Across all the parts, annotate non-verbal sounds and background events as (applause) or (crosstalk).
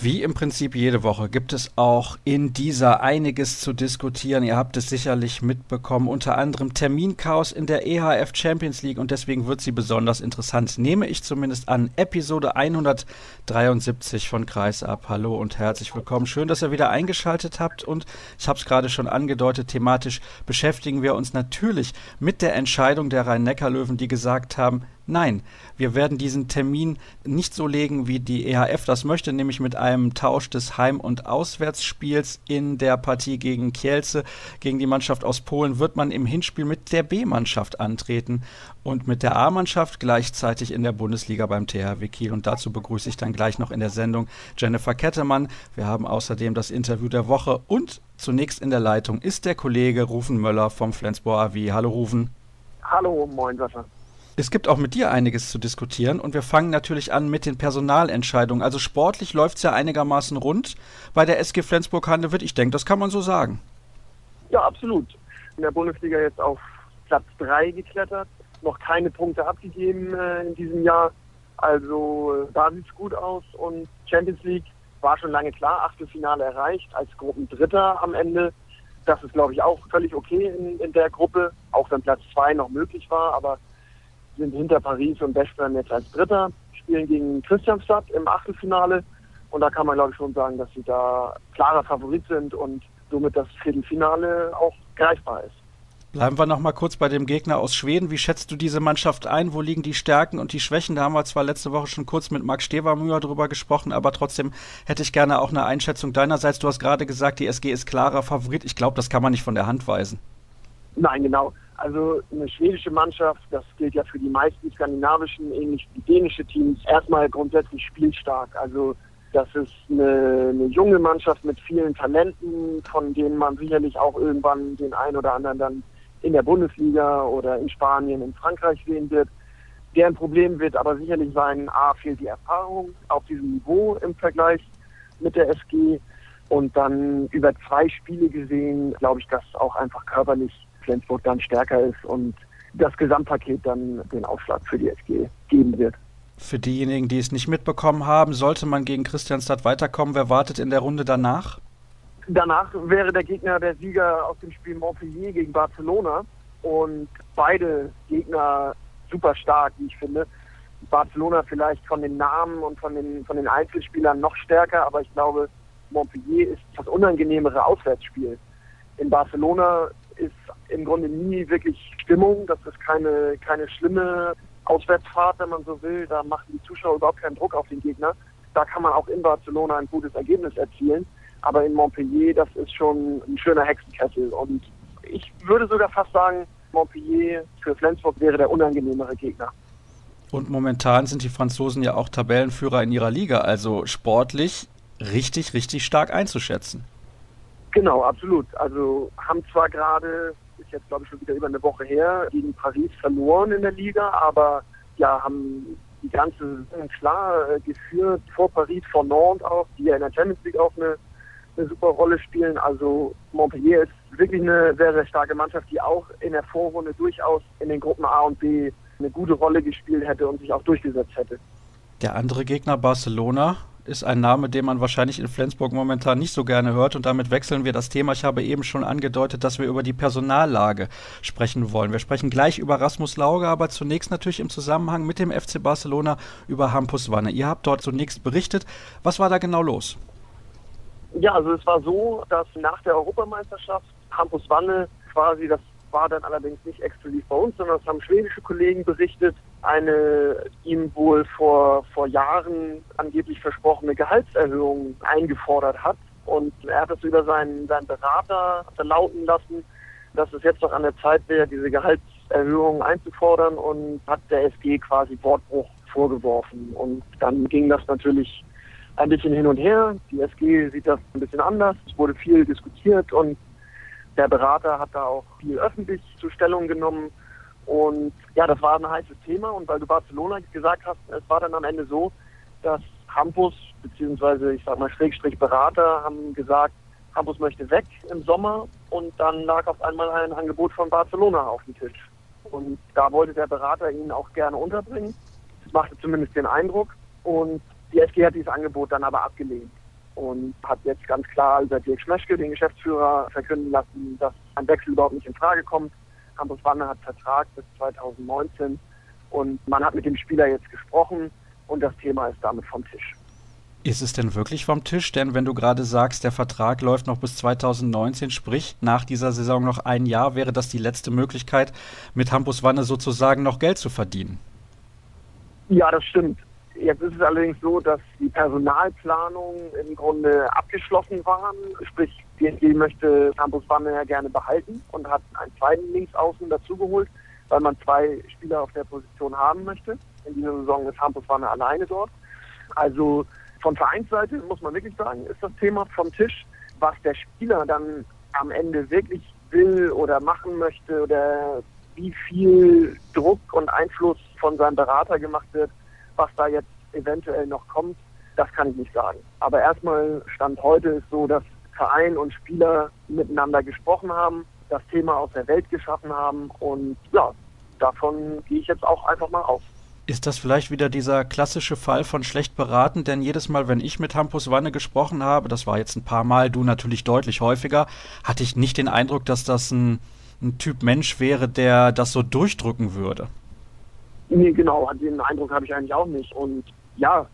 Wie im Prinzip jede Woche gibt es auch in dieser einiges zu diskutieren. Ihr habt es sicherlich mitbekommen, unter anderem Terminchaos in der EHF Champions League und deswegen wird sie besonders interessant. Nehme ich zumindest an. Episode 173 von Kreisab. Hallo und herzlich willkommen. Schön, dass ihr wieder eingeschaltet habt und ich habe es gerade schon angedeutet, thematisch beschäftigen wir uns natürlich mit der Entscheidung der Rhein-Neckar-Löwen, die gesagt haben, Nein, wir werden diesen Termin nicht so legen, wie die EHF das möchte, nämlich mit einem Tausch des Heim- und Auswärtsspiels in der Partie gegen Kielce. Gegen die Mannschaft aus Polen wird man im Hinspiel mit der B-Mannschaft antreten und mit der A-Mannschaft gleichzeitig in der Bundesliga beim THW Kiel. Und dazu begrüße ich dann gleich noch in der Sendung Jennifer Kettemann. Wir haben außerdem das Interview der Woche und zunächst in der Leitung ist der Kollege Rufen Möller vom Flensburg AW. Hallo Rufen. Hallo, moin Sascha. Es gibt auch mit dir einiges zu diskutieren und wir fangen natürlich an mit den Personalentscheidungen. Also sportlich läuft es ja einigermaßen rund bei der SG Flensburg-Handewitt. Ich denke, das kann man so sagen. Ja, absolut. In der Bundesliga jetzt auf Platz 3 geklettert, noch keine Punkte abgegeben äh, in diesem Jahr. Also äh, da sieht es gut aus und Champions League war schon lange klar, Achtelfinale erreicht als Gruppendritter am Ende. Das ist, glaube ich, auch völlig okay in, in der Gruppe, auch wenn Platz 2 noch möglich war, aber sind hinter Paris und Westbrem jetzt als Dritter, spielen gegen Christianstadt im Achtelfinale. Und da kann man, glaube ich, schon sagen, dass sie da klarer Favorit sind und somit das Viertelfinale auch greifbar ist. Bleiben wir noch mal kurz bei dem Gegner aus Schweden. Wie schätzt du diese Mannschaft ein? Wo liegen die Stärken und die Schwächen? Da haben wir zwar letzte Woche schon kurz mit Marc Stevermüher drüber gesprochen, aber trotzdem hätte ich gerne auch eine Einschätzung deinerseits. Du hast gerade gesagt, die SG ist klarer Favorit. Ich glaube, das kann man nicht von der Hand weisen. Nein, genau. Also eine schwedische Mannschaft, das gilt ja für die meisten skandinavischen, ähnlich wie dänische Teams, erstmal grundsätzlich spielstark. Also das ist eine, eine, junge Mannschaft mit vielen Talenten, von denen man sicherlich auch irgendwann den einen oder anderen dann in der Bundesliga oder in Spanien, in Frankreich sehen wird. Deren Problem wird aber sicherlich sein, A, fehlt die Erfahrung auf diesem Niveau im Vergleich mit der SG. Und dann über zwei Spiele gesehen, glaube ich, dass auch einfach körperlich Flensburg dann stärker ist und das Gesamtpaket dann den Aufschlag für die SG geben wird. Für diejenigen, die es nicht mitbekommen haben, sollte man gegen Christianstadt weiterkommen. Wer wartet in der Runde danach? Danach wäre der Gegner der Sieger aus dem Spiel Montpellier gegen Barcelona. Und beide Gegner super stark, wie ich finde. Barcelona vielleicht von den Namen und von den, von den Einzelspielern noch stärker, aber ich glaube, Montpellier ist das unangenehmere Auswärtsspiel. In Barcelona ist im Grunde nie wirklich Stimmung. Das ist keine, keine schlimme Auswärtsfahrt, wenn man so will. Da machen die Zuschauer überhaupt keinen Druck auf den Gegner. Da kann man auch in Barcelona ein gutes Ergebnis erzielen. Aber in Montpellier, das ist schon ein schöner Hexenkessel. Und ich würde sogar fast sagen, Montpellier für Flensburg wäre der unangenehmere Gegner. Und momentan sind die Franzosen ja auch Tabellenführer in ihrer Liga, also sportlich richtig, richtig stark einzuschätzen. Genau, absolut. Also haben zwar gerade, ist jetzt glaube ich schon wieder über eine Woche her, gegen Paris verloren in der Liga, aber ja, haben die ganze Saison klar äh, geführt, vor Paris, vor Nantes auch, die ja in der Champions League auch eine, eine super Rolle spielen. Also Montpellier ist wirklich eine sehr, sehr starke Mannschaft, die auch in der Vorrunde durchaus in den Gruppen A und B eine gute Rolle gespielt hätte und sich auch durchgesetzt hätte. Der andere Gegner Barcelona ist ein Name, den man wahrscheinlich in Flensburg momentan nicht so gerne hört. Und damit wechseln wir das Thema. Ich habe eben schon angedeutet, dass wir über die Personallage sprechen wollen. Wir sprechen gleich über Rasmus Lauge, aber zunächst natürlich im Zusammenhang mit dem FC Barcelona über Hampus Wanne. Ihr habt dort zunächst berichtet. Was war da genau los? Ja, also es war so, dass nach der Europameisterschaft Hampus Wanne quasi das war dann allerdings nicht exklusiv bei uns, sondern das haben schwedische Kollegen berichtet, eine ihm wohl vor, vor Jahren angeblich versprochene Gehaltserhöhung eingefordert hat. Und er hat es über seinen, seinen Berater verlauten lassen, dass es jetzt doch an der Zeit wäre, diese Gehaltserhöhung einzufordern und hat der SG quasi Wortbruch vorgeworfen. Und dann ging das natürlich ein bisschen hin und her. Die SG sieht das ein bisschen anders. Es wurde viel diskutiert und der Berater hat da auch viel öffentlich zur Stellung genommen. Und ja, das war ein heißes Thema. Und weil du Barcelona gesagt hast, es war dann am Ende so, dass Hampus, beziehungsweise ich sag mal Schrägstrich Berater, haben gesagt, Hampus möchte weg im Sommer. Und dann lag auf einmal ein Angebot von Barcelona auf dem Tisch. Und da wollte der Berater ihn auch gerne unterbringen. Das machte zumindest den Eindruck. Und die SG hat dieses Angebot dann aber abgelehnt. und hat jetzt ganz klar über Dirk Schmeschke, den Geschäftsführer, verkünden lassen, dass ein Wechsel überhaupt nicht in Frage kommt. Campus Wanne hat Vertrag bis 2019 und man hat mit dem Spieler jetzt gesprochen und das Thema ist damit vom Tisch. Ist es denn wirklich vom Tisch? Denn wenn du gerade sagst, der Vertrag läuft noch bis 2019, sprich nach dieser Saison noch ein Jahr, wäre das die letzte Möglichkeit, mit Hampus Wanne sozusagen noch Geld zu verdienen. Ja, das stimmt. Jetzt ist es allerdings so, dass die Personalplanung im Grunde abgeschlossen waren. Sprich, DNG möchte Campus Wanne ja gerne behalten und hat einen zweiten Linksaußen dazugeholt, weil man zwei Spieler auf der Position haben möchte. In dieser Saison ist Campus Wanne alleine dort. Also von Vereinsseite muss man wirklich sagen, ist das Thema vom Tisch. Was der Spieler dann am Ende wirklich will oder machen möchte oder wie viel Druck und Einfluss von seinem Berater gemacht wird, was da jetzt eventuell noch kommt, das kann ich nicht sagen. Aber erstmal Stand heute ist so, dass Verein und Spieler miteinander gesprochen haben, das Thema aus der Welt geschaffen haben und ja, davon gehe ich jetzt auch einfach mal aus. Ist das vielleicht wieder dieser klassische Fall von schlecht beraten? Denn jedes Mal, wenn ich mit Hampus Wanne gesprochen habe, das war jetzt ein paar Mal, du natürlich deutlich häufiger, hatte ich nicht den Eindruck, dass das ein, ein Typ Mensch wäre, der das so durchdrücken würde. Nee, genau, den Eindruck habe ich eigentlich auch nicht. Und ja,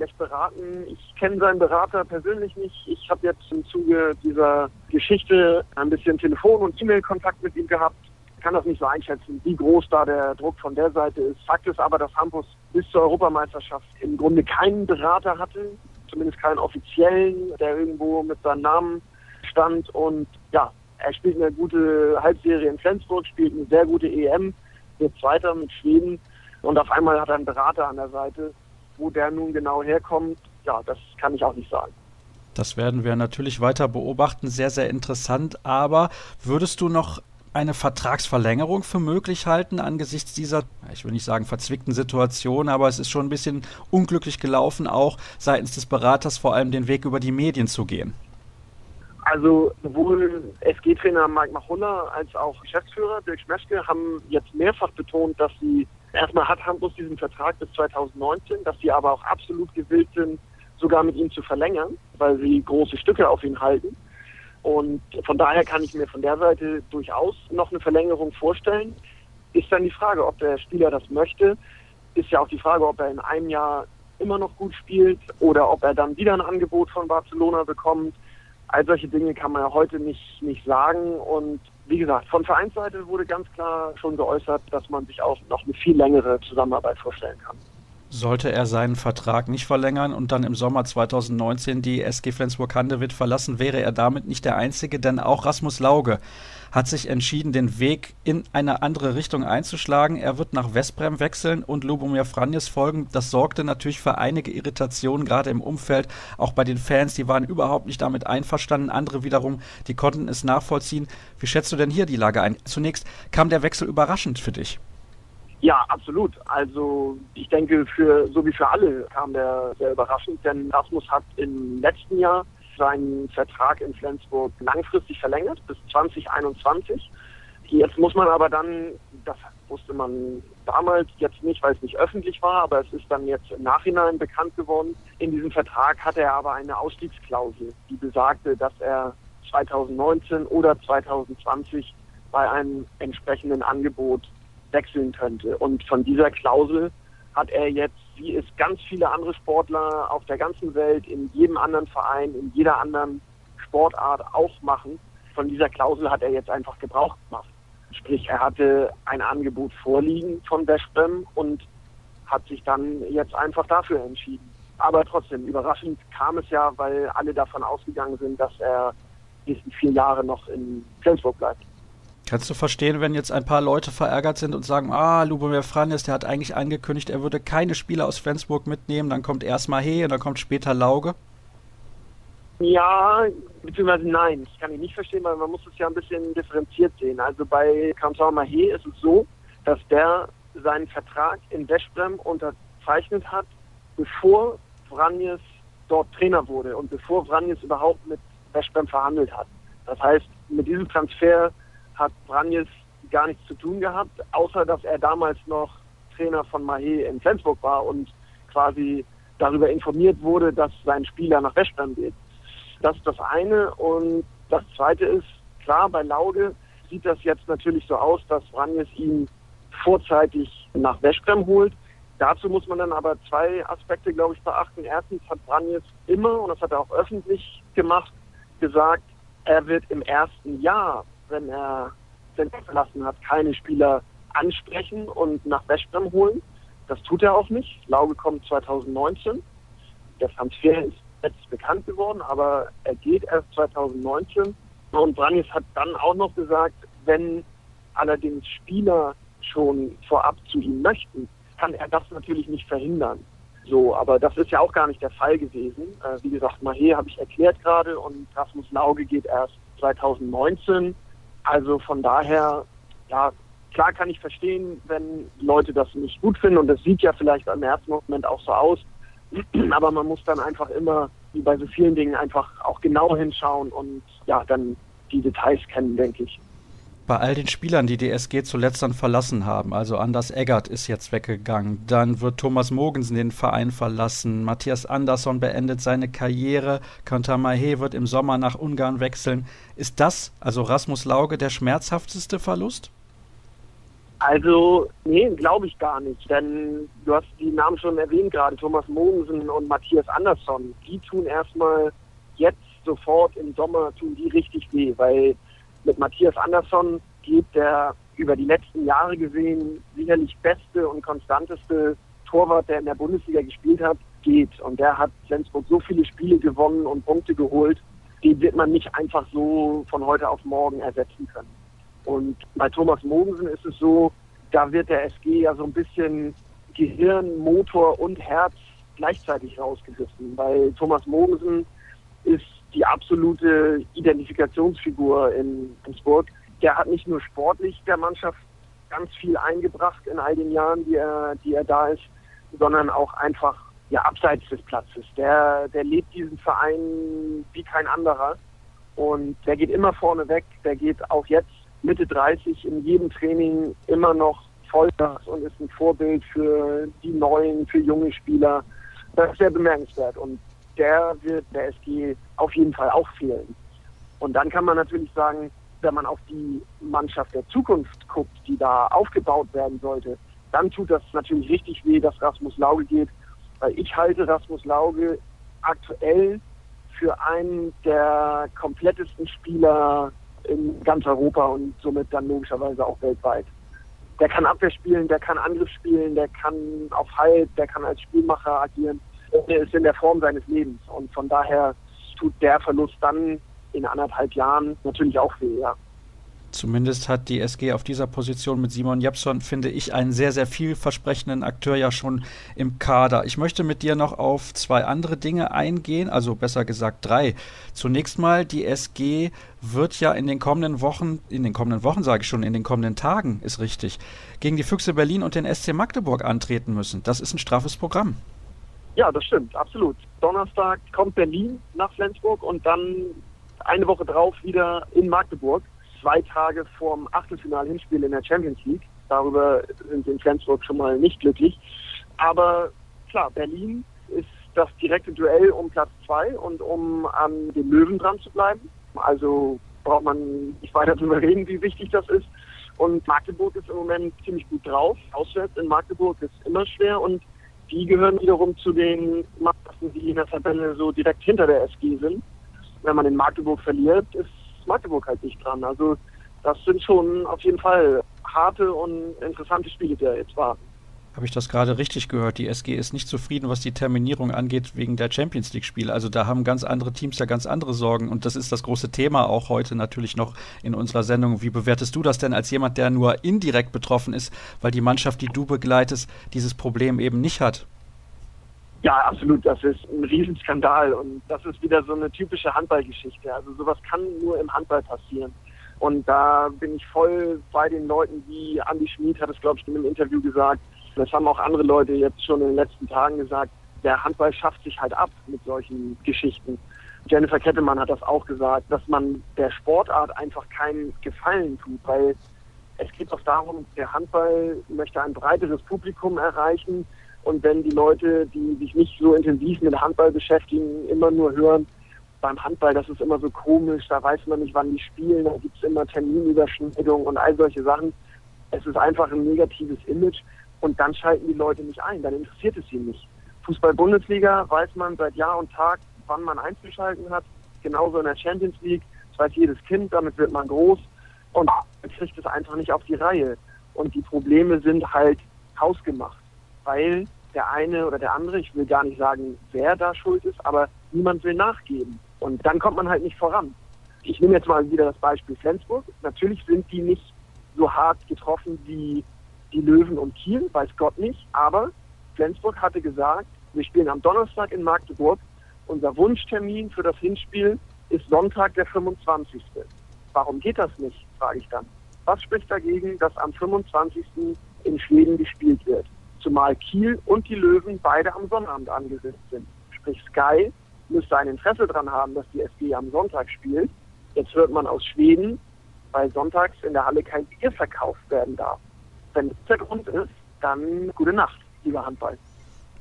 schlecht beraten. Ich kenne seinen Berater persönlich nicht. Ich habe jetzt im Zuge dieser Geschichte ein bisschen Telefon- und E-Mail-Kontakt mit ihm gehabt. Ich kann das nicht so einschätzen, wie groß da der Druck von der Seite ist. Fakt ist aber, dass Hampus bis zur Europameisterschaft im Grunde keinen Berater hatte, zumindest keinen offiziellen, der irgendwo mit seinem Namen stand. Und ja, er spielt eine gute Halbserie in Flensburg, spielt eine sehr gute EM, wird Zweiter mit Schweden und auf einmal hat er einen Berater an der Seite. Wo der nun genau herkommt, ja, das kann ich auch nicht sagen. Das werden wir natürlich weiter beobachten. Sehr, sehr interessant. Aber würdest du noch eine Vertragsverlängerung für möglich halten angesichts dieser, ich will nicht sagen verzwickten Situation, aber es ist schon ein bisschen unglücklich gelaufen, auch seitens des Beraters vor allem den Weg über die Medien zu gehen? Also sowohl SG-Trainer Mike Machulla als auch Geschäftsführer Dirk Schmeschke haben jetzt mehrfach betont, dass sie erstmal hat Hamburg diesen Vertrag bis 2019, dass sie aber auch absolut gewillt sind, sogar mit ihm zu verlängern, weil sie große Stücke auf ihn halten. Und von daher kann ich mir von der Seite durchaus noch eine Verlängerung vorstellen. Ist dann die Frage, ob der Spieler das möchte. Ist ja auch die Frage, ob er in einem Jahr immer noch gut spielt oder ob er dann wieder ein Angebot von Barcelona bekommt. All solche Dinge kann man ja heute nicht, nicht sagen. Und wie gesagt, von Vereinsseite wurde ganz klar schon geäußert, dass man sich auch noch eine viel längere Zusammenarbeit vorstellen kann. Sollte er seinen Vertrag nicht verlängern und dann im Sommer 2019 die SG Flensburg-Handewitt verlassen, wäre er damit nicht der Einzige, denn auch Rasmus Lauge hat sich entschieden, den Weg in eine andere Richtung einzuschlagen. Er wird nach Westbrem wechseln und Lubomir Franjes folgen. Das sorgte natürlich für einige Irritationen, gerade im Umfeld, auch bei den Fans. Die waren überhaupt nicht damit einverstanden. Andere wiederum, die konnten es nachvollziehen. Wie schätzt du denn hier die Lage ein? Zunächst kam der Wechsel überraschend für dich. Ja, absolut. Also ich denke, für so wie für alle kam der sehr überraschend, denn Rasmus hat im letzten Jahr seinen Vertrag in Flensburg langfristig verlängert bis 2021. Jetzt muss man aber dann, das wusste man damals jetzt nicht, weil es nicht öffentlich war, aber es ist dann jetzt im Nachhinein bekannt geworden. In diesem Vertrag hatte er aber eine Ausstiegsklausel, die besagte, dass er 2019 oder 2020 bei einem entsprechenden Angebot wechseln könnte. Und von dieser Klausel hat er jetzt, wie es ganz viele andere Sportler auf der ganzen Welt, in jedem anderen Verein, in jeder anderen Sportart auch machen, von dieser Klausel hat er jetzt einfach Gebrauch gemacht. Sprich, er hatte ein Angebot vorliegen von Westbrem und hat sich dann jetzt einfach dafür entschieden. Aber trotzdem, überraschend kam es ja, weil alle davon ausgegangen sind, dass er die nächsten vier Jahre noch in Flensburg bleibt. Kannst du verstehen, wenn jetzt ein paar Leute verärgert sind und sagen, ah, Lubomir Franis, der hat eigentlich angekündigt, er würde keine Spieler aus Flensburg mitnehmen, dann kommt erstmal He und dann kommt später Lauge? Ja, beziehungsweise nein, ich kann ihn nicht verstehen, weil man muss es ja ein bisschen differenziert sehen. Also bei Kamsau Mahé ist es so, dass der seinen Vertrag in Westbrem unterzeichnet hat, bevor Vranjes dort Trainer wurde und bevor Vranjes überhaupt mit Westbrem verhandelt hat. Das heißt, mit diesem Transfer hat Branjes gar nichts zu tun gehabt, außer dass er damals noch Trainer von Mahé in Flensburg war und quasi darüber informiert wurde, dass sein Spieler nach Westbrem geht. Das ist das eine. Und das zweite ist, klar, bei Laude sieht das jetzt natürlich so aus, dass Vranjes ihn vorzeitig nach Westbrem holt. Dazu muss man dann aber zwei Aspekte, glaube ich, beachten. Erstens hat Vranjes immer, und das hat er auch öffentlich gemacht, gesagt, er wird im ersten Jahr, wenn er den verlassen hat, keine Spieler ansprechen und nach Westbrem holen. Das tut er auch nicht. Lauge kommt 2019. Der Transfer ist jetzt bekannt geworden, aber er geht erst 2019. Und Branjes hat dann auch noch gesagt, wenn allerdings Spieler schon vorab zu ihm möchten, kann er das natürlich nicht verhindern. So, aber das ist ja auch gar nicht der Fall gewesen. Äh, wie gesagt, Mahé habe ich erklärt gerade und Rasmus Lauge geht erst 2019. Also von daher, ja, klar kann ich verstehen, wenn Leute das nicht gut finden und das sieht ja vielleicht im ersten Moment auch so aus. (clears throat) Aber man muss dann einfach immer, wie bei so vielen Dingen, einfach auch genau hinschauen und ja, dann die Details kennen, denke ich bei all den Spielern, die die SG zuletzt dann verlassen haben, also Anders Eggert ist jetzt weggegangen, dann wird Thomas Mogensen den Verein verlassen, Matthias Andersson beendet seine Karriere, Kantar Mahé wird im Sommer nach Ungarn wechseln. Ist das, also Rasmus Lauge, der schmerzhafteste Verlust? Also, nee, glaube ich gar nicht. Denn du hast die Namen schon erwähnt gerade, Thomas Mogensen und Matthias Andersson. Die tun erstmal jetzt sofort im Sommer, tun die richtig weh, weil mit Matthias Andersson geht der über die letzten Jahre gesehen sicherlich beste und konstanteste Torwart, der in der Bundesliga gespielt hat, geht. Und der hat Flensburg so viele Spiele gewonnen und Punkte geholt, die wird man nicht einfach so von heute auf morgen ersetzen können. Und bei Thomas Mogensen ist es so, da wird der SG ja so ein bisschen Gehirn, Motor und Herz gleichzeitig rausgerissen. Weil Thomas Mogensen ist die absolute Identifikationsfigur in Innsbruck. Der hat nicht nur sportlich der Mannschaft ganz viel eingebracht in all den Jahren, die er, die er da ist, sondern auch einfach ja, abseits des Platzes. Der, der lebt diesen Verein wie kein anderer und der geht immer vorne weg. Der geht auch jetzt Mitte 30 in jedem Training immer noch Vollgas und ist ein Vorbild für die neuen, für junge Spieler. Das ist sehr bemerkenswert und der wird der SG auf jeden Fall auch fehlen. Und dann kann man natürlich sagen, wenn man auf die Mannschaft der Zukunft guckt, die da aufgebaut werden sollte, dann tut das natürlich richtig weh, dass Rasmus Lauge geht, weil ich halte Rasmus Lauge aktuell für einen der komplettesten Spieler in ganz Europa und somit dann logischerweise auch weltweit. Der kann Abwehr spielen, der kann Angriff spielen, der kann auf Halt, der kann als Spielmacher agieren er ist in der Form seines Lebens. Und von daher tut der Verlust dann in anderthalb Jahren natürlich auch weh, ja. Zumindest hat die SG auf dieser Position mit Simon Japson, finde ich, einen sehr, sehr vielversprechenden Akteur ja schon im Kader. Ich möchte mit dir noch auf zwei andere Dinge eingehen, also besser gesagt drei. Zunächst mal, die SG wird ja in den kommenden Wochen, in den kommenden Wochen sage ich schon, in den kommenden Tagen, ist richtig, gegen die Füchse Berlin und den SC Magdeburg antreten müssen. Das ist ein straffes Programm. Ja, das stimmt, absolut. Donnerstag kommt Berlin nach Flensburg und dann eine Woche drauf wieder in Magdeburg. Zwei Tage vorm Achtelfinal-Hinspiel in der Champions League. Darüber sind wir in Flensburg schon mal nicht glücklich. Aber klar, Berlin ist das direkte Duell um Platz zwei und um an den Löwen dran zu bleiben. Also braucht man nicht weiter darüber reden, wie wichtig das ist. Und Magdeburg ist im Moment ziemlich gut drauf. Auswärts in Magdeburg ist immer schwer und die gehören wiederum zu den Mannschaften, die in der Tabelle so direkt hinter der SG sind. Wenn man in Magdeburg verliert, ist Magdeburg halt nicht dran. Also das sind schon auf jeden Fall harte und interessante Spiele, die da jetzt warten. Habe ich das gerade richtig gehört? Die SG ist nicht zufrieden, was die Terminierung angeht, wegen der Champions League-Spiele. Also da haben ganz andere Teams ja ganz andere Sorgen. Und das ist das große Thema auch heute natürlich noch in unserer Sendung. Wie bewertest du das denn als jemand, der nur indirekt betroffen ist, weil die Mannschaft, die du begleitest, dieses Problem eben nicht hat? Ja, absolut. Das ist ein Riesenskandal. Und das ist wieder so eine typische Handballgeschichte. Also sowas kann nur im Handball passieren. Und da bin ich voll bei den Leuten, wie Andy Schmid hat es, glaube ich, in einem Interview gesagt, das haben auch andere Leute jetzt schon in den letzten Tagen gesagt. Der Handball schafft sich halt ab mit solchen Geschichten. Jennifer Kettemann hat das auch gesagt, dass man der Sportart einfach keinen Gefallen tut, weil es geht auch darum, der Handball möchte ein breiteres Publikum erreichen. Und wenn die Leute, die sich nicht so intensiv mit Handball beschäftigen, immer nur hören, beim Handball, das ist immer so komisch, da weiß man nicht, wann die spielen, da gibt es immer Terminüberschneidungen und all solche Sachen. Es ist einfach ein negatives Image und dann schalten die Leute nicht ein, dann interessiert es sie nicht. Fußball-Bundesliga weiß man seit Jahr und Tag, wann man einzuschalten hat. Genauso in der Champions League, das weiß jedes Kind, damit wird man groß und man kriegt es einfach nicht auf die Reihe. Und die Probleme sind halt hausgemacht, weil der eine oder der andere, ich will gar nicht sagen, wer da schuld ist, aber niemand will nachgeben. Und dann kommt man halt nicht voran. Ich nehme jetzt mal wieder das Beispiel Flensburg. Natürlich sind die nicht so hart getroffen wie die Löwen und Kiel, weiß Gott nicht. Aber Flensburg hatte gesagt, wir spielen am Donnerstag in Magdeburg. Unser Wunschtermin für das Hinspiel ist Sonntag, der 25. Warum geht das nicht, frage ich dann. Was spricht dagegen, dass am 25. in Schweden gespielt wird? Zumal Kiel und die Löwen beide am Sonnabend angesetzt sind. Sprich Sky müsste ein Interesse daran haben, dass die SG am Sonntag spielt. Jetzt hört man aus Schweden, weil sonntags in der Halle kein Bier verkauft werden darf. Wenn das der Grund ist, dann gute Nacht, lieber Handball.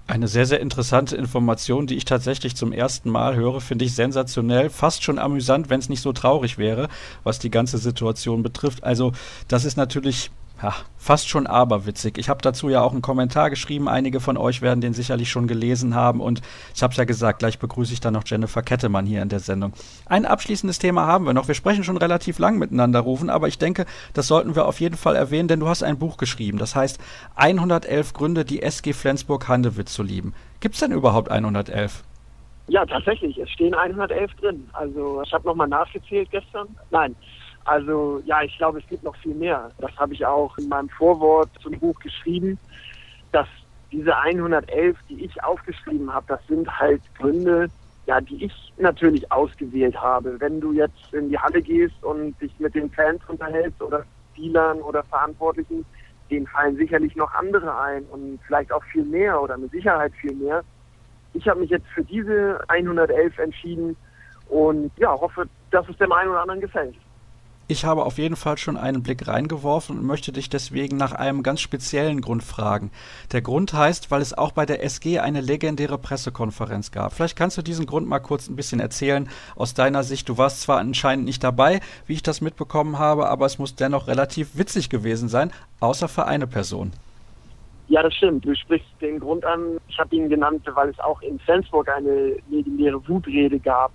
Eine sehr, sehr interessante Information, die ich tatsächlich zum ersten Mal höre, finde ich sensationell, fast schon amüsant, wenn es nicht so traurig wäre, was die ganze Situation betrifft. Also das ist natürlich ja, fast schon aberwitzig. Ich habe dazu ja auch einen Kommentar geschrieben. Einige von euch werden den sicherlich schon gelesen haben. Und ich habe es ja gesagt, gleich begrüße ich dann noch Jennifer Kettemann hier in der Sendung. Ein abschließendes Thema haben wir noch. Wir sprechen schon relativ lang miteinander rufen, aber ich denke, das sollten wir auf jeden Fall erwähnen, denn du hast ein Buch geschrieben. Das heißt 111 Gründe, die SG Flensburg-Handewitt zu lieben. Gibt es denn überhaupt 111? Ja, tatsächlich. Es stehen 111 drin. Also ich habe nochmal nachgezählt gestern. Nein, also ja, ich glaube, es gibt noch viel mehr. Das habe ich auch in meinem Vorwort zum Buch geschrieben, dass diese 111, die ich aufgeschrieben habe, das sind halt Gründe, ja, die ich natürlich ausgewählt habe. Wenn du jetzt in die Halle gehst und dich mit den Fans unterhältst oder Spielern oder Verantwortlichen, denen fallen sicherlich noch andere ein und vielleicht auch viel mehr oder mit Sicherheit viel mehr. Ich habe mich jetzt für diese 111 entschieden und ja, hoffe, dass es dem einen oder anderen gefällt. Ich habe auf jeden Fall schon einen Blick reingeworfen und möchte dich deswegen nach einem ganz speziellen Grund fragen. Der Grund heißt, weil es auch bei der SG eine legendäre Pressekonferenz gab. Vielleicht kannst du diesen Grund mal kurz ein bisschen erzählen aus deiner Sicht. Du warst zwar anscheinend nicht dabei, wie ich das mitbekommen habe, aber es muss dennoch relativ witzig gewesen sein, außer für eine Person. Ja, das stimmt. Du sprichst den Grund an. Ich habe ihn genannt, weil es auch in Flensburg eine legendäre Wutrede gab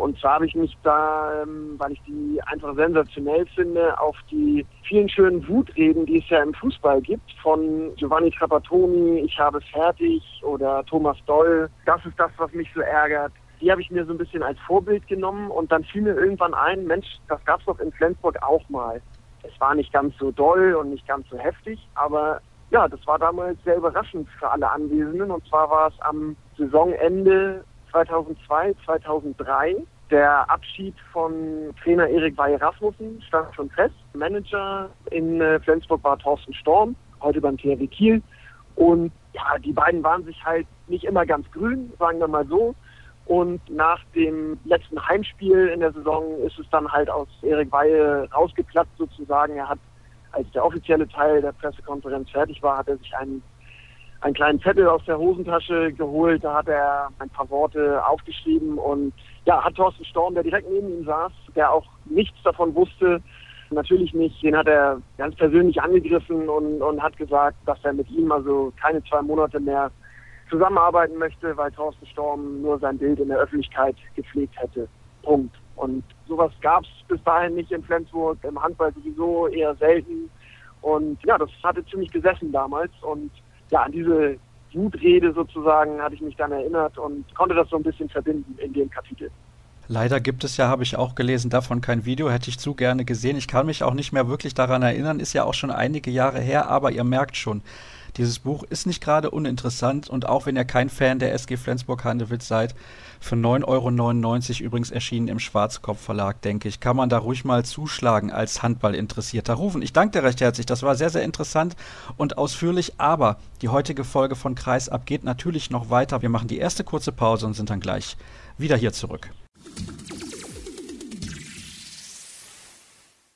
und zwar habe ich mich da, ähm, weil ich die einfach sensationell finde, auf die vielen schönen Wutreden, die es ja im Fußball gibt, von Giovanni Trapattoni, ich habe fertig oder Thomas Doll. Das ist das, was mich so ärgert. Die habe ich mir so ein bisschen als Vorbild genommen und dann fiel mir irgendwann ein, Mensch, das gab es doch in Flensburg auch mal. Es war nicht ganz so doll und nicht ganz so heftig, aber ja, das war damals sehr überraschend für alle Anwesenden. Und zwar war es am Saisonende 2002, 2003. Der Abschied von Trainer Erik Weihe Rasmussen stand schon fest. Manager in äh, Flensburg war Thorsten Storm, heute beim THW Kiel. Und ja, die beiden waren sich halt nicht immer ganz grün, sagen wir mal so. Und nach dem letzten Heimspiel in der Saison ist es dann halt aus Erik Weihe rausgeplatzt sozusagen. Er hat, als der offizielle Teil der Pressekonferenz fertig war, hat er sich einen einen kleinen Zettel aus der Hosentasche geholt, da hat er ein paar Worte aufgeschrieben und ja, hat Thorsten Storm, der direkt neben ihm saß, der auch nichts davon wusste, natürlich nicht, den hat er ganz persönlich angegriffen und, und hat gesagt, dass er mit ihm also keine zwei Monate mehr zusammenarbeiten möchte, weil Thorsten Storm nur sein Bild in der Öffentlichkeit gepflegt hätte. Punkt. Und sowas gab es bis dahin nicht in Flensburg, im Handball sowieso eher selten. Und ja, das hatte ziemlich gesessen damals und ja, an diese Wutrede sozusagen hatte ich mich dann erinnert und konnte das so ein bisschen verbinden in dem Kapitel. Leider gibt es ja, habe ich auch gelesen, davon kein Video, hätte ich zu gerne gesehen. Ich kann mich auch nicht mehr wirklich daran erinnern, ist ja auch schon einige Jahre her, aber ihr merkt schon, dieses Buch ist nicht gerade uninteressant und auch wenn ihr kein Fan der SG Flensburg-Handewitt seid, für 9,99 Euro übrigens erschienen im Schwarzkopf Verlag, denke ich, kann man da ruhig mal zuschlagen als Handballinteressierter. Rufen, ich danke dir recht herzlich, das war sehr, sehr interessant und ausführlich, aber die heutige Folge von Kreisab geht natürlich noch weiter. Wir machen die erste kurze Pause und sind dann gleich wieder hier zurück.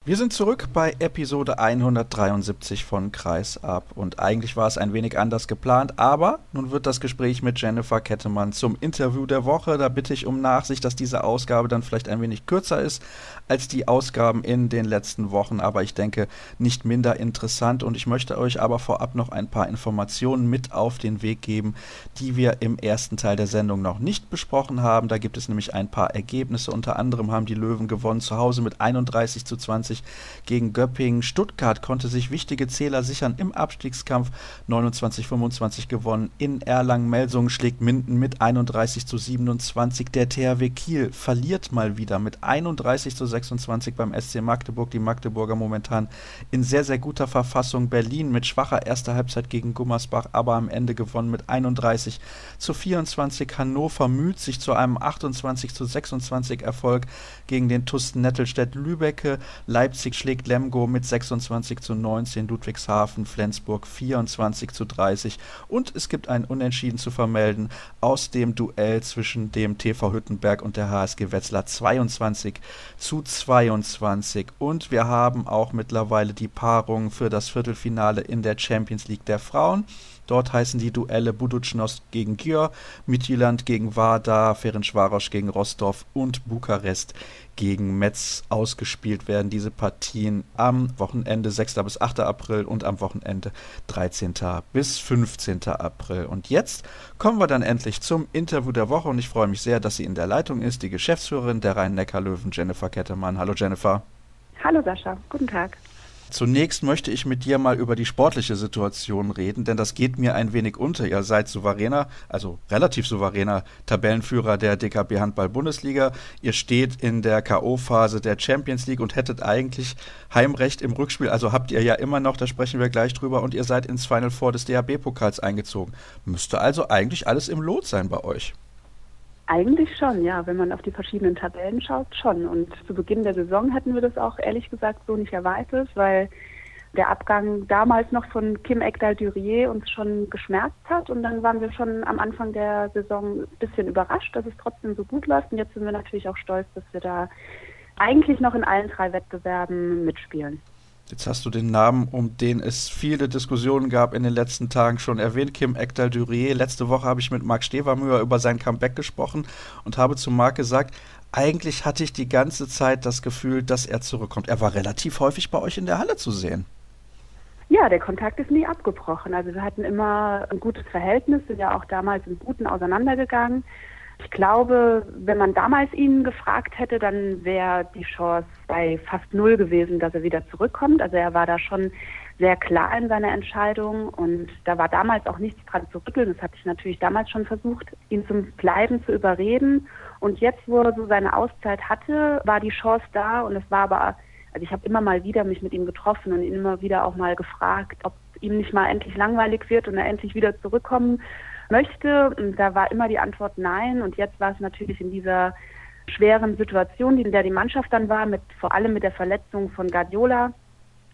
Wir sind zurück bei Episode 173 von Kreisab und eigentlich war es ein wenig anders geplant, aber nun wird das Gespräch mit Jennifer Kettemann zum Interview der Woche. Da bitte ich um Nachsicht, dass diese Ausgabe dann vielleicht ein wenig kürzer ist als die Ausgaben in den letzten Wochen, aber ich denke nicht minder interessant und ich möchte euch aber vorab noch ein paar Informationen mit auf den Weg geben, die wir im ersten Teil der Sendung noch nicht besprochen haben. Da gibt es nämlich ein paar Ergebnisse. Unter anderem haben die Löwen gewonnen zu Hause mit 31 zu 20 20 gegen Göppingen. Stuttgart konnte sich wichtige Zähler sichern im Abstiegskampf. 29-25 gewonnen. In Erlangen-Melsungen schlägt Minden mit 31 zu 27. Der THW Kiel verliert mal wieder mit 31 zu 26 beim SC Magdeburg. Die Magdeburger momentan in sehr, sehr guter Verfassung. Berlin mit schwacher erster Halbzeit gegen Gummersbach, aber am Ende gewonnen mit 31 zu 24. Hannover müht sich zu einem 28 zu 26 Erfolg gegen den TuS Nettelstedt Lübecke. Leipzig schlägt Lemgo mit 26 zu 19, Ludwigshafen, Flensburg 24 zu 30 und es gibt ein Unentschieden zu vermelden aus dem Duell zwischen dem TV Hüttenberg und der HSG Wetzlar 22 zu 22 und wir haben auch mittlerweile die Paarung für das Viertelfinale in der Champions League der Frauen. Dort heißen die Duelle Buducnost gegen Györ, Midtjylland gegen Vardar, Ferencvaros gegen Rostov und Bukarest gegen Metz ausgespielt werden. Diese Partien am Wochenende 6. bis 8. April und am Wochenende 13. bis 15. April. Und jetzt kommen wir dann endlich zum Interview der Woche und ich freue mich sehr, dass sie in der Leitung ist, die Geschäftsführerin der Rhein-Neckar-Löwen, Jennifer Kettemann. Hallo Jennifer. Hallo Sascha, guten Tag. Zunächst möchte ich mit dir mal über die sportliche Situation reden, denn das geht mir ein wenig unter. Ihr seid souveräner, also relativ souveräner Tabellenführer der DKB Handball Bundesliga. Ihr steht in der KO-Phase der Champions League und hättet eigentlich Heimrecht im Rückspiel, also habt ihr ja immer noch, da sprechen wir gleich drüber, und ihr seid ins Final Four des DHB-Pokals eingezogen. Müsste also eigentlich alles im Lot sein bei euch. Eigentlich schon, ja. Wenn man auf die verschiedenen Tabellen schaut, schon. Und zu Beginn der Saison hätten wir das auch ehrlich gesagt so nicht erwartet, weil der Abgang damals noch von Kim Ekdal-Durier uns schon geschmerzt hat. Und dann waren wir schon am Anfang der Saison ein bisschen überrascht, dass es trotzdem so gut läuft. Und jetzt sind wir natürlich auch stolz, dass wir da eigentlich noch in allen drei Wettbewerben mitspielen. Jetzt hast du den Namen, um den es viele Diskussionen gab in den letzten Tagen schon erwähnt, Kim Ekdal-Durier. Letzte Woche habe ich mit Marc Stevermüher über sein Comeback gesprochen und habe zu Marc gesagt, eigentlich hatte ich die ganze Zeit das Gefühl, dass er zurückkommt. Er war relativ häufig bei euch in der Halle zu sehen. Ja, der Kontakt ist nie abgebrochen. Also wir hatten immer ein gutes Verhältnis, sind ja auch damals im Guten auseinandergegangen. Ich glaube, wenn man damals ihn gefragt hätte, dann wäre die Chance bei fast null gewesen, dass er wieder zurückkommt. Also er war da schon sehr klar in seiner Entscheidung und da war damals auch nichts dran zu rütteln. Das hatte ich natürlich damals schon versucht, ihn zum Bleiben zu überreden. Und jetzt, wo er so seine Auszeit hatte, war die Chance da und es war aber, also ich habe immer mal wieder mich mit ihm getroffen und ihn immer wieder auch mal gefragt, ob ihm nicht mal endlich langweilig wird und er endlich wieder zurückkommen möchte. Und da war immer die Antwort nein. Und jetzt war es natürlich in dieser schweren Situation, in der die Mannschaft dann war, mit vor allem mit der Verletzung von Guardiola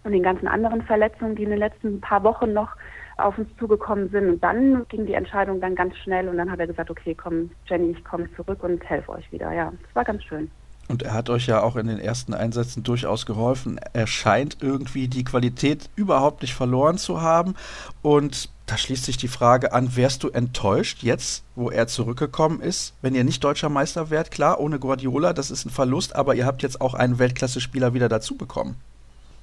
und den ganzen anderen Verletzungen, die in den letzten paar Wochen noch auf uns zugekommen sind. Und dann ging die Entscheidung dann ganz schnell und dann hat er gesagt, okay, komm, Jenny, ich komme zurück und helfe euch wieder. Ja, das war ganz schön. Und er hat euch ja auch in den ersten Einsätzen durchaus geholfen. Er scheint irgendwie die Qualität überhaupt nicht verloren zu haben. Und da schließt sich die Frage an, wärst du enttäuscht jetzt, wo er zurückgekommen ist, wenn ihr nicht deutscher Meister wärt? Klar, ohne Guardiola, das ist ein Verlust, aber ihr habt jetzt auch einen Weltklasse-Spieler wieder dazu bekommen.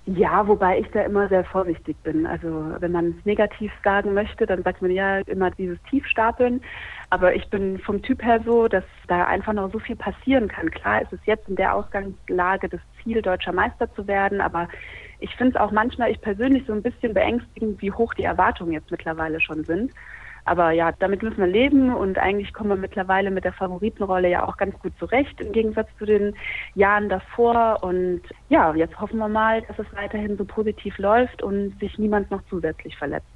Ja, wobei ich da immer sehr vorsichtig bin. Also wenn man es negativ sagen möchte, dann sagt man ja immer dieses Tiefstapeln. Aber ich bin vom Typ her so, dass da einfach noch so viel passieren kann. Klar ist es jetzt in der Ausgangslage das Ziel, deutscher Meister zu werden, aber ich finde es auch manchmal, ich persönlich so ein bisschen beängstigend, wie hoch die Erwartungen jetzt mittlerweile schon sind. Aber ja, damit müssen wir leben und eigentlich kommen wir mittlerweile mit der Favoritenrolle ja auch ganz gut zurecht im Gegensatz zu den Jahren davor. Und ja, jetzt hoffen wir mal, dass es weiterhin so positiv läuft und sich niemand noch zusätzlich verletzt.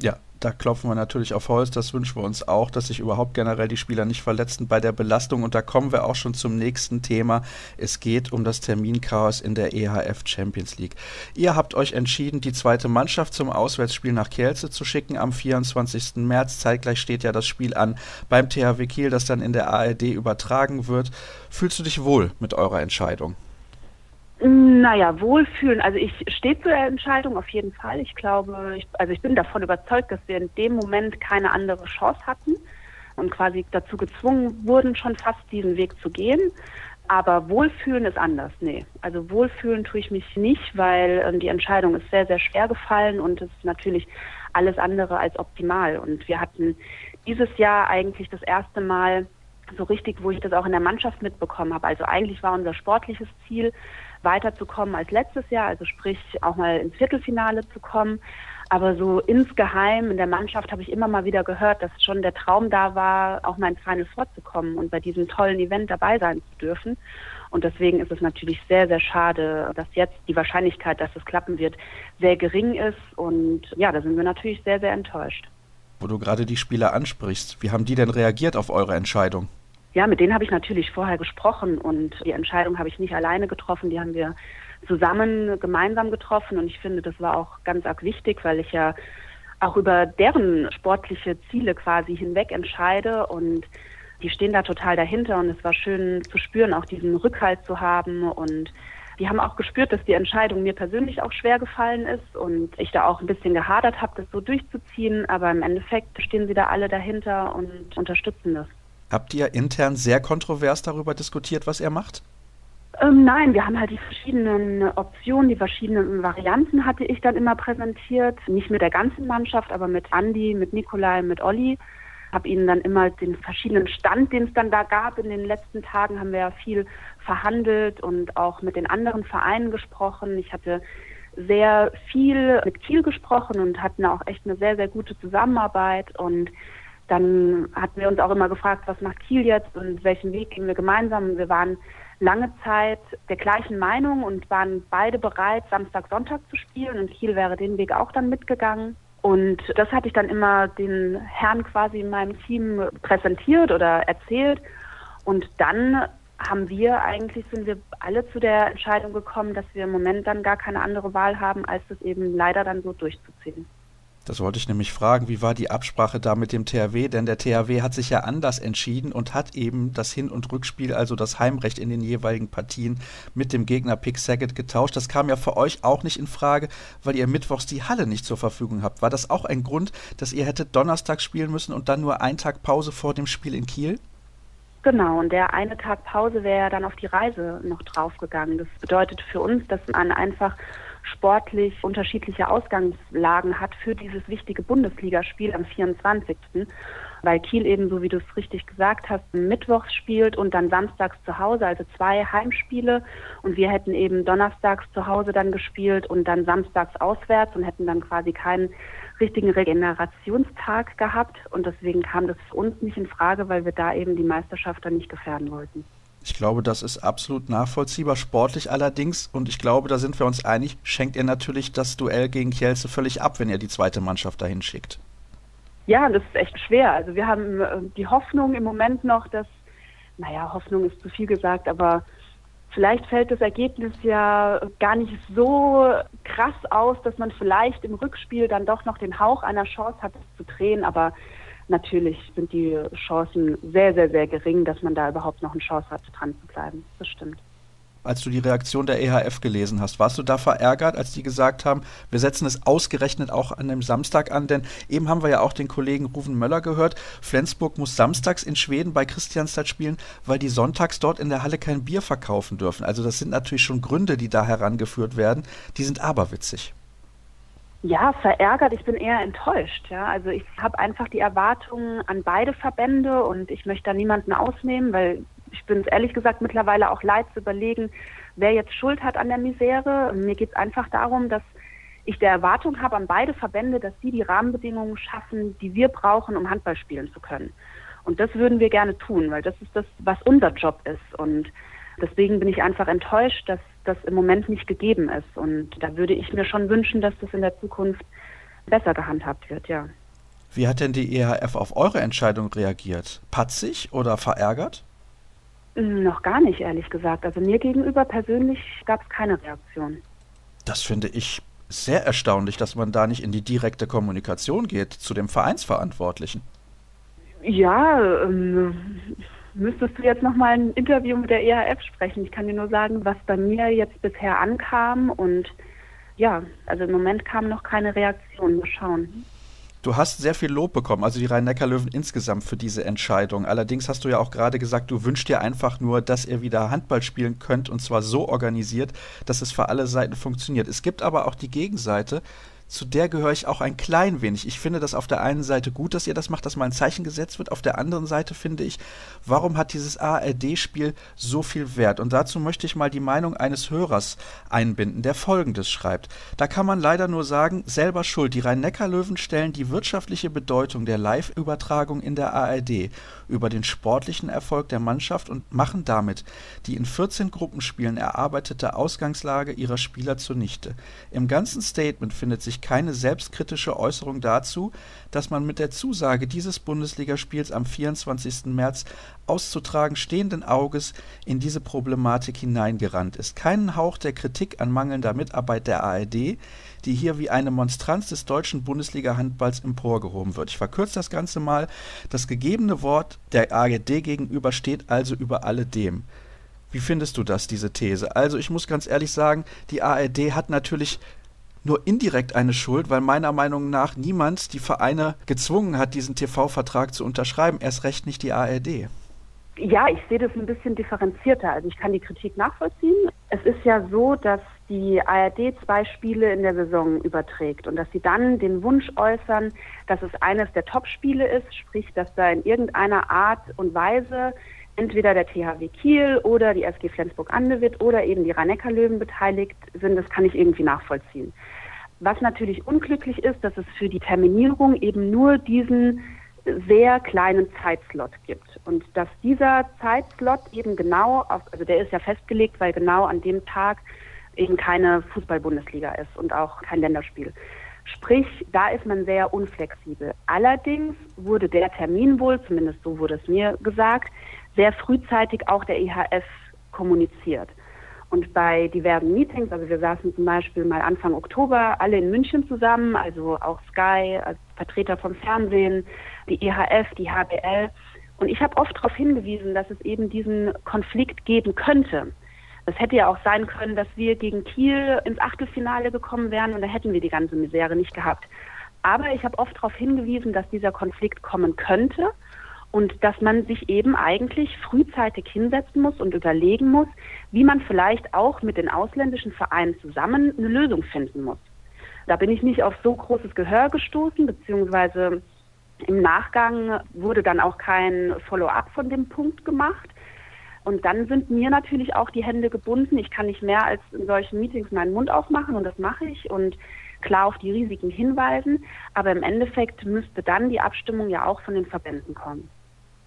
Ja, da klopfen wir natürlich auf Holz. Das wünschen wir uns auch, dass sich überhaupt generell die Spieler nicht verletzen bei der Belastung. Und da kommen wir auch schon zum nächsten Thema. Es geht um das Terminchaos in der EHF Champions League. Ihr habt euch entschieden, die zweite Mannschaft zum Auswärtsspiel nach Kielce zu schicken am 24. März. Zeitgleich steht ja das Spiel an beim THW Kiel, das dann in der ARD übertragen wird. Fühlst du dich wohl mit eurer Entscheidung? Naja, wohlfühlen. Also ich stehe zu der Entscheidung auf jeden Fall. Ich glaube, ich, also ich bin davon überzeugt, dass wir in dem Moment keine andere Chance hatten und quasi dazu gezwungen wurden, schon fast diesen Weg zu gehen. Aber Wohlfühlen ist anders. Nee. Also Wohlfühlen tue ich mich nicht, weil ähm, die Entscheidung ist sehr, sehr schwer gefallen und ist natürlich alles andere als optimal. Und wir hatten dieses Jahr eigentlich das erste Mal so richtig, wo ich das auch in der Mannschaft mitbekommen habe. Also eigentlich war unser sportliches Ziel, weiterzukommen als letztes Jahr, also sprich auch mal ins Viertelfinale zu kommen. Aber so insgeheim in der Mannschaft habe ich immer mal wieder gehört, dass schon der Traum da war, auch mal ins Final vorzukommen und bei diesem tollen Event dabei sein zu dürfen. Und deswegen ist es natürlich sehr, sehr schade, dass jetzt die Wahrscheinlichkeit, dass es klappen wird, sehr gering ist. Und ja, da sind wir natürlich sehr, sehr enttäuscht. Wo du gerade die Spieler ansprichst, wie haben die denn reagiert auf eure Entscheidung? Ja, mit denen habe ich natürlich vorher gesprochen und die Entscheidung habe ich nicht alleine getroffen, die haben wir zusammen gemeinsam getroffen und ich finde, das war auch ganz arg wichtig, weil ich ja auch über deren sportliche Ziele quasi hinweg entscheide und die stehen da total dahinter und es war schön zu spüren, auch diesen Rückhalt zu haben und die haben auch gespürt, dass die Entscheidung mir persönlich auch schwer gefallen ist und ich da auch ein bisschen gehadert habe, das so durchzuziehen, aber im Endeffekt stehen sie da alle dahinter und unterstützen das. Habt ihr intern sehr kontrovers darüber diskutiert, was er macht? Ähm, nein, wir haben halt die verschiedenen Optionen, die verschiedenen Varianten hatte ich dann immer präsentiert. Nicht mit der ganzen Mannschaft, aber mit Andi, mit Nikolai, mit Olli. Habe ihnen dann immer den verschiedenen Stand, den es dann da gab in den letzten Tagen, haben wir ja viel verhandelt und auch mit den anderen Vereinen gesprochen. Ich hatte sehr viel mit Kiel gesprochen und hatten auch echt eine sehr, sehr gute Zusammenarbeit und dann hatten wir uns auch immer gefragt, was macht Kiel jetzt und welchen Weg gehen wir gemeinsam. Wir waren lange Zeit der gleichen Meinung und waren beide bereit, Samstag, Sonntag zu spielen und Kiel wäre den Weg auch dann mitgegangen. Und das hatte ich dann immer den Herren quasi in meinem Team präsentiert oder erzählt. Und dann haben wir eigentlich, sind wir alle zu der Entscheidung gekommen, dass wir im Moment dann gar keine andere Wahl haben, als das eben leider dann so durchzuziehen. Das wollte ich nämlich fragen, wie war die Absprache da mit dem THW? Denn der THW hat sich ja anders entschieden und hat eben das Hin- und Rückspiel, also das Heimrecht in den jeweiligen Partien mit dem Gegner Pick Saget getauscht. Das kam ja für euch auch nicht in Frage, weil ihr mittwochs die Halle nicht zur Verfügung habt. War das auch ein Grund, dass ihr hättet Donnerstag spielen müssen und dann nur einen Tag Pause vor dem Spiel in Kiel? Genau, und der eine Tag Pause wäre dann auf die Reise noch draufgegangen. Das bedeutet für uns, dass man einfach sportlich unterschiedliche Ausgangslagen hat für dieses wichtige Bundesligaspiel am 24. Weil Kiel eben, so wie du es richtig gesagt hast, mittwochs spielt und dann samstags zu Hause, also zwei Heimspiele. Und wir hätten eben donnerstags zu Hause dann gespielt und dann samstags auswärts und hätten dann quasi keinen richtigen Regenerationstag gehabt. Und deswegen kam das für uns nicht in Frage, weil wir da eben die Meisterschaft dann nicht gefährden wollten. Ich glaube, das ist absolut nachvollziehbar, sportlich allerdings. Und ich glaube, da sind wir uns einig, schenkt ihr natürlich das Duell gegen Kielce völlig ab, wenn ihr die zweite Mannschaft dahin schickt. Ja, das ist echt schwer. Also wir haben äh, die Hoffnung im Moment noch, dass, naja, Hoffnung ist zu viel gesagt, aber vielleicht fällt das Ergebnis ja gar nicht so krass aus, dass man vielleicht im Rückspiel dann doch noch den Hauch einer Chance hat, es zu drehen. Aber natürlich sind die Chancen sehr, sehr, sehr gering, dass man da überhaupt noch eine Chance hat, dran zu bleiben. Das stimmt. Als du die Reaktion der EHF gelesen hast, warst du da verärgert, als die gesagt haben, wir setzen es ausgerechnet auch an dem Samstag an? Denn eben haben wir ja auch den Kollegen Ruven Möller gehört, Flensburg muss samstags in Schweden bei Christianstadt spielen, weil die sonntags dort in der Halle kein Bier verkaufen dürfen. Also das sind natürlich schon Gründe, die da herangeführt werden. Die sind aberwitzig. Ja, verärgert. Ich bin eher enttäuscht. Ja, also ich habe einfach die Erwartungen an beide Verbände und ich möchte da niemanden ausnehmen, weil ich bin es ehrlich gesagt mittlerweile auch leid zu überlegen, wer jetzt Schuld hat an der Misere. Mir geht es einfach darum, dass ich der Erwartung habe an beide Verbände, dass sie die Rahmenbedingungen schaffen, die wir brauchen, um Handball spielen zu können. Und das würden wir gerne tun, weil das ist das, was unser Job ist. Und deswegen bin ich einfach enttäuscht, dass das im Moment nicht gegeben ist. Und da würde ich mir schon wünschen, dass das in der Zukunft besser gehandhabt wird, ja. Wie hat denn die EHF auf eure Entscheidung reagiert? Patzig oder verärgert? Hm, noch gar nicht, ehrlich gesagt. Also mir gegenüber persönlich gab es keine Reaktion. Das finde ich sehr erstaunlich, dass man da nicht in die direkte Kommunikation geht zu dem Vereinsverantwortlichen. Ja, ähm, müsstest du jetzt nochmal ein Interview mit der EHF sprechen. Ich kann dir nur sagen, was bei mir jetzt bisher ankam und ja, also im Moment kam noch keine Reaktion. Mal schauen. Du hast sehr viel Lob bekommen, also die Rhein-Neckar-Löwen insgesamt für diese Entscheidung. Allerdings hast du ja auch gerade gesagt, du wünschst dir einfach nur, dass ihr wieder Handball spielen könnt und zwar so organisiert, dass es für alle Seiten funktioniert. Es gibt aber auch die Gegenseite, zu der gehöre ich auch ein klein wenig. Ich finde das auf der einen Seite gut, dass ihr das macht, dass mal ein Zeichen gesetzt wird. Auf der anderen Seite finde ich, warum hat dieses ARD-Spiel so viel Wert? Und dazu möchte ich mal die Meinung eines Hörers einbinden, der folgendes schreibt. Da kann man leider nur sagen, selber schuld. Die Rhein-Neckar-Löwen stellen die wirtschaftliche Bedeutung der Live-Übertragung in der ARD über den sportlichen Erfolg der Mannschaft und machen damit die in 14 Gruppenspielen erarbeitete Ausgangslage ihrer Spieler zunichte. Im ganzen Statement findet sich keine selbstkritische Äußerung dazu, dass man mit der Zusage dieses Bundesligaspiels am 24. März auszutragen stehenden Auges in diese Problematik hineingerannt ist. Keinen Hauch der Kritik an mangelnder Mitarbeit der ARD, die hier wie eine Monstranz des deutschen Bundesliga-Handballs emporgehoben wird. Ich verkürze das Ganze mal. Das gegebene Wort der ARD gegenüber steht also über alledem. Wie findest du das, diese These? Also ich muss ganz ehrlich sagen, die ARD hat natürlich nur indirekt eine Schuld, weil meiner Meinung nach niemand die Vereine gezwungen hat, diesen TV-Vertrag zu unterschreiben, erst recht nicht die ARD. Ja, ich sehe das ein bisschen differenzierter. Also ich kann die Kritik nachvollziehen. Es ist ja so, dass die ARD zwei Spiele in der Saison überträgt und dass sie dann den Wunsch äußern, dass es eines der Top-Spiele ist, sprich, dass da in irgendeiner Art und Weise entweder der THW Kiel oder die SG Flensburg-Andewitt oder eben die rhein löwen beteiligt sind, das kann ich irgendwie nachvollziehen. Was natürlich unglücklich ist, dass es für die Terminierung eben nur diesen sehr kleinen Zeitslot gibt. Und dass dieser Zeitslot eben genau, auf, also der ist ja festgelegt, weil genau an dem Tag eben keine Fußball-Bundesliga ist und auch kein Länderspiel. Sprich, da ist man sehr unflexibel. Allerdings wurde der Termin wohl, zumindest so wurde es mir gesagt, sehr frühzeitig auch der IHF kommuniziert. Und bei diversen Meetings, also wir saßen zum Beispiel mal Anfang Oktober alle in München zusammen, also auch Sky, als Vertreter vom Fernsehen, die EHF, die HBL. Und ich habe oft darauf hingewiesen, dass es eben diesen Konflikt geben könnte. Es hätte ja auch sein können, dass wir gegen Kiel ins Achtelfinale gekommen wären und da hätten wir die ganze Misere nicht gehabt. Aber ich habe oft darauf hingewiesen, dass dieser Konflikt kommen könnte und dass man sich eben eigentlich frühzeitig hinsetzen muss und überlegen muss, wie man vielleicht auch mit den ausländischen Vereinen zusammen eine Lösung finden muss. Da bin ich nicht auf so großes Gehör gestoßen, beziehungsweise im Nachgang wurde dann auch kein Follow-up von dem Punkt gemacht. Und dann sind mir natürlich auch die Hände gebunden. Ich kann nicht mehr als in solchen Meetings meinen Mund aufmachen und das mache ich und klar auf die Risiken hinweisen. Aber im Endeffekt müsste dann die Abstimmung ja auch von den Verbänden kommen.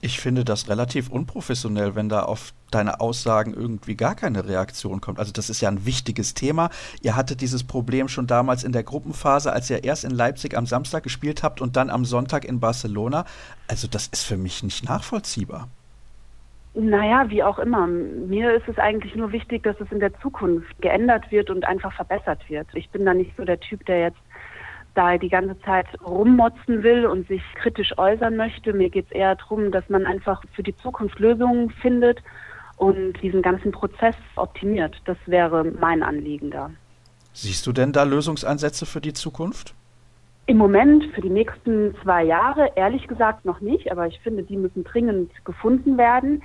Ich finde das relativ unprofessionell, wenn da auf deine Aussagen irgendwie gar keine Reaktion kommt. Also das ist ja ein wichtiges Thema. Ihr hattet dieses Problem schon damals in der Gruppenphase, als ihr erst in Leipzig am Samstag gespielt habt und dann am Sonntag in Barcelona. Also das ist für mich nicht nachvollziehbar. Naja, wie auch immer. Mir ist es eigentlich nur wichtig, dass es in der Zukunft geändert wird und einfach verbessert wird. Ich bin da nicht so der Typ, der jetzt da die ganze Zeit rummotzen will und sich kritisch äußern möchte. Mir geht es eher darum, dass man einfach für die Zukunft Lösungen findet und diesen ganzen Prozess optimiert. Das wäre mein Anliegen da. Siehst du denn da Lösungsansätze für die Zukunft? Im Moment für die nächsten zwei Jahre ehrlich gesagt noch nicht, aber ich finde, die müssen dringend gefunden werden.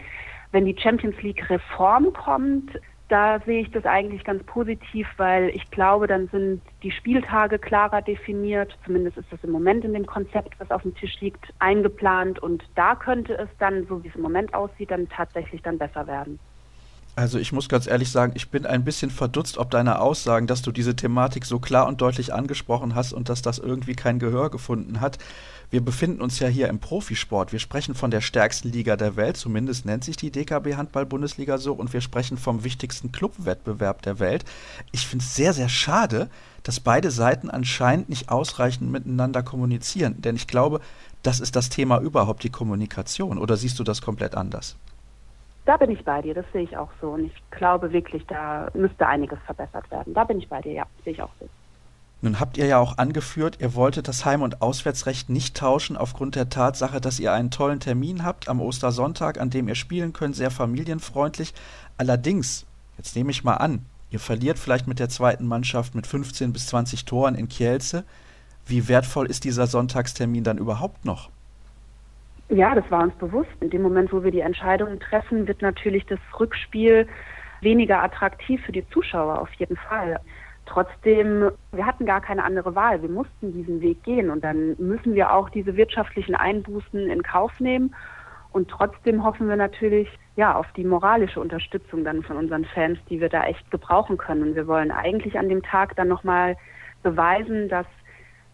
Wenn die Champions League Reform kommt, da sehe ich das eigentlich ganz positiv, weil ich glaube, dann sind die Spieltage klarer definiert. Zumindest ist das im Moment in dem Konzept, was auf dem Tisch liegt, eingeplant. Und da könnte es dann, so wie es im Moment aussieht, dann tatsächlich dann besser werden. Also ich muss ganz ehrlich sagen, ich bin ein bisschen verdutzt ob deine Aussagen, dass du diese Thematik so klar und deutlich angesprochen hast und dass das irgendwie kein Gehör gefunden hat. Wir befinden uns ja hier im Profisport. Wir sprechen von der stärksten Liga der Welt, zumindest nennt sich die DKB Handball-Bundesliga so, und wir sprechen vom wichtigsten Clubwettbewerb der Welt. Ich finde es sehr, sehr schade, dass beide Seiten anscheinend nicht ausreichend miteinander kommunizieren, denn ich glaube, das ist das Thema überhaupt, die Kommunikation. Oder siehst du das komplett anders? Da bin ich bei dir, das sehe ich auch so. Und ich glaube wirklich, da müsste einiges verbessert werden. Da bin ich bei dir, ja, sehe ich auch so. Nun habt ihr ja auch angeführt, ihr wolltet das Heim- und Auswärtsrecht nicht tauschen aufgrund der Tatsache, dass ihr einen tollen Termin habt am Ostersonntag, an dem ihr spielen könnt, sehr familienfreundlich. Allerdings, jetzt nehme ich mal an, ihr verliert vielleicht mit der zweiten Mannschaft mit 15 bis 20 Toren in Kielce. Wie wertvoll ist dieser Sonntagstermin dann überhaupt noch? Ja, das war uns bewusst. In dem Moment, wo wir die Entscheidungen treffen, wird natürlich das Rückspiel weniger attraktiv für die Zuschauer auf jeden Fall. Trotzdem, wir hatten gar keine andere Wahl. Wir mussten diesen Weg gehen und dann müssen wir auch diese wirtschaftlichen Einbußen in Kauf nehmen. Und trotzdem hoffen wir natürlich ja auf die moralische Unterstützung dann von unseren Fans, die wir da echt gebrauchen können. Und wir wollen eigentlich an dem Tag dann nochmal beweisen, dass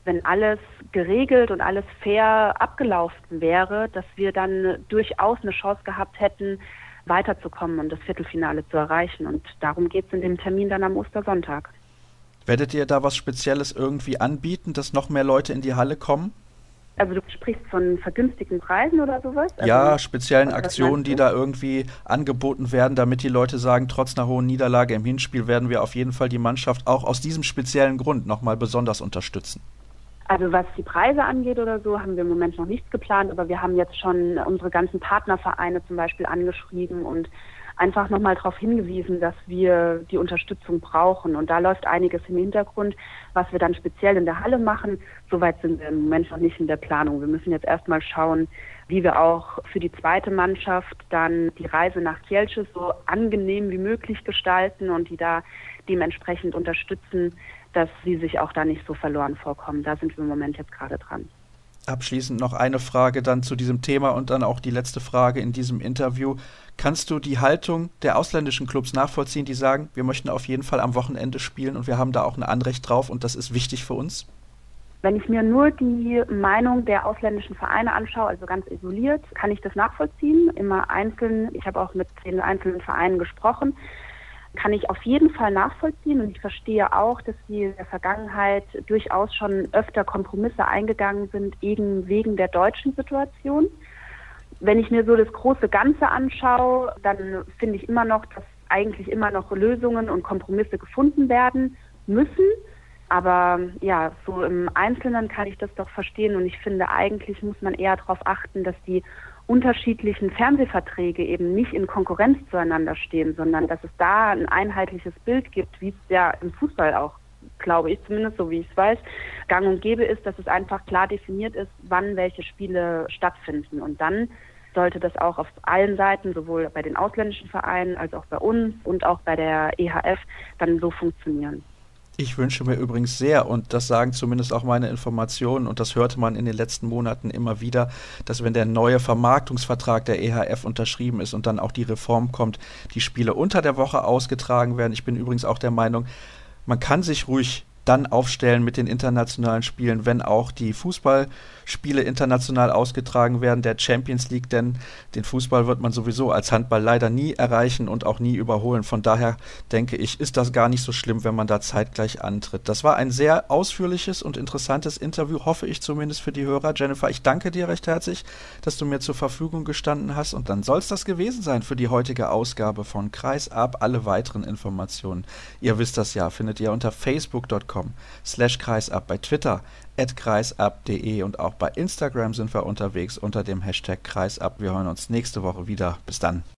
wenn alles geregelt und alles fair abgelaufen wäre, dass wir dann durchaus eine Chance gehabt hätten, weiterzukommen und das Viertelfinale zu erreichen. Und darum geht es in dem Termin dann am Ostersonntag. Werdet ihr da was Spezielles irgendwie anbieten, dass noch mehr Leute in die Halle kommen? Also du sprichst von vergünstigten Preisen oder sowas? Also ja, speziellen Aktionen, die da irgendwie angeboten werden, damit die Leute sagen, trotz einer hohen Niederlage im Hinspiel werden wir auf jeden Fall die Mannschaft auch aus diesem speziellen Grund nochmal besonders unterstützen. Also was die Preise angeht oder so, haben wir im Moment noch nichts geplant, aber wir haben jetzt schon unsere ganzen Partnervereine zum Beispiel angeschrieben und einfach nochmal darauf hingewiesen, dass wir die Unterstützung brauchen. Und da läuft einiges im Hintergrund, was wir dann speziell in der Halle machen. Soweit sind wir im Moment noch nicht in der Planung. Wir müssen jetzt erstmal schauen, wie wir auch für die zweite Mannschaft dann die Reise nach Kielce so angenehm wie möglich gestalten und die da dementsprechend unterstützen, dass sie sich auch da nicht so verloren vorkommen. Da sind wir im Moment jetzt gerade dran. Abschließend noch eine Frage dann zu diesem Thema und dann auch die letzte Frage in diesem Interview. Kannst du die Haltung der ausländischen Clubs nachvollziehen, die sagen, wir möchten auf jeden Fall am Wochenende spielen und wir haben da auch ein Anrecht drauf und das ist wichtig für uns? Wenn ich mir nur die Meinung der ausländischen Vereine anschaue, also ganz isoliert, kann ich das nachvollziehen. Immer einzeln. Ich habe auch mit den einzelnen Vereinen gesprochen kann ich auf jeden Fall nachvollziehen und ich verstehe auch, dass sie in der Vergangenheit durchaus schon öfter Kompromisse eingegangen sind, eben wegen der deutschen Situation. Wenn ich mir so das große Ganze anschaue, dann finde ich immer noch, dass eigentlich immer noch Lösungen und Kompromisse gefunden werden müssen. Aber ja, so im Einzelnen kann ich das doch verstehen und ich finde, eigentlich muss man eher darauf achten, dass die unterschiedlichen Fernsehverträge eben nicht in Konkurrenz zueinander stehen, sondern dass es da ein einheitliches Bild gibt, wie es ja im Fußball auch, glaube ich zumindest, so wie ich es weiß, gang und gäbe ist, dass es einfach klar definiert ist, wann welche Spiele stattfinden. Und dann sollte das auch auf allen Seiten, sowohl bei den ausländischen Vereinen als auch bei uns und auch bei der EHF, dann so funktionieren. Ich wünsche mir übrigens sehr, und das sagen zumindest auch meine Informationen, und das hörte man in den letzten Monaten immer wieder, dass wenn der neue Vermarktungsvertrag der EHF unterschrieben ist und dann auch die Reform kommt, die Spiele unter der Woche ausgetragen werden. Ich bin übrigens auch der Meinung, man kann sich ruhig dann aufstellen mit den internationalen Spielen, wenn auch die Fußballspiele international ausgetragen werden, der Champions League, denn den Fußball wird man sowieso als Handball leider nie erreichen und auch nie überholen. Von daher denke ich, ist das gar nicht so schlimm, wenn man da zeitgleich antritt. Das war ein sehr ausführliches und interessantes Interview, hoffe ich zumindest für die Hörer. Jennifer, ich danke dir recht herzlich, dass du mir zur Verfügung gestanden hast und dann soll es das gewesen sein für die heutige Ausgabe von Kreisab. Alle weiteren Informationen, ihr wisst das ja, findet ihr unter facebook.com slash kreisab, bei Twitter at kreisab.de und auch bei Instagram sind wir unterwegs unter dem Hashtag kreisab. Wir hören uns nächste Woche wieder. Bis dann.